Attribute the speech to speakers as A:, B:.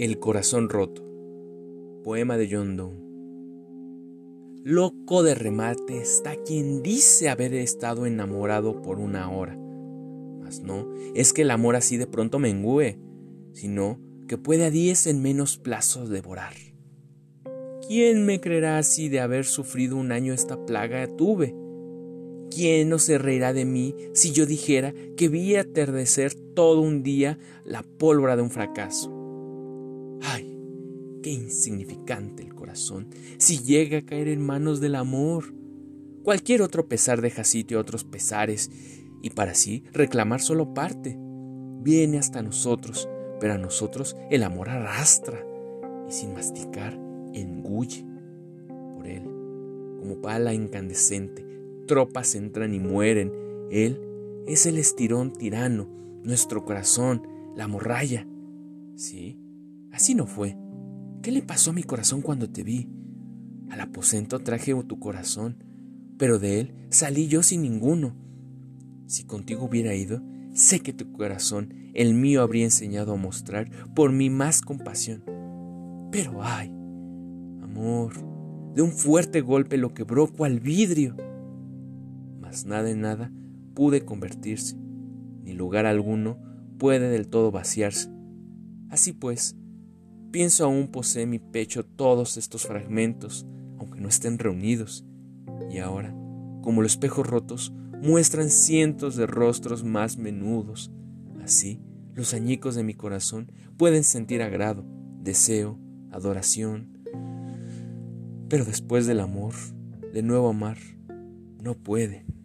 A: El corazón roto. Poema de John Donne. Loco de remate está quien dice haber estado enamorado por una hora. Mas no, es que el amor así de pronto mengüe, sino que puede a diez en menos plazos devorar. ¿Quién me creerá así de haber sufrido un año esta plaga tuve? ¿Quién no se reirá de mí si yo dijera que vi atardecer todo un día la pólvora de un fracaso? ¡Qué insignificante el corazón si llega a caer en manos del amor! Cualquier otro pesar deja sitio a otros pesares y para sí reclamar solo parte. Viene hasta nosotros, pero a nosotros el amor arrastra y sin masticar engulle por él, como pala incandescente tropas entran y mueren. Él es el estirón tirano, nuestro corazón, la morralla. Sí, así no fue. ¿Qué le pasó a mi corazón cuando te vi? Al aposento traje tu corazón, pero de él salí yo sin ninguno. Si contigo hubiera ido, sé que tu corazón, el mío, habría enseñado a mostrar por mí más compasión. Pero ay, amor, de un fuerte golpe lo quebró cual vidrio nada en nada pude convertirse, ni lugar alguno puede del todo vaciarse. Así pues, pienso aún posee mi pecho todos estos fragmentos, aunque no estén reunidos, y ahora, como los espejos rotos, muestran cientos de rostros más menudos. Así, los añicos de mi corazón pueden sentir agrado, deseo, adoración. Pero después del amor, de nuevo amar, no pueden.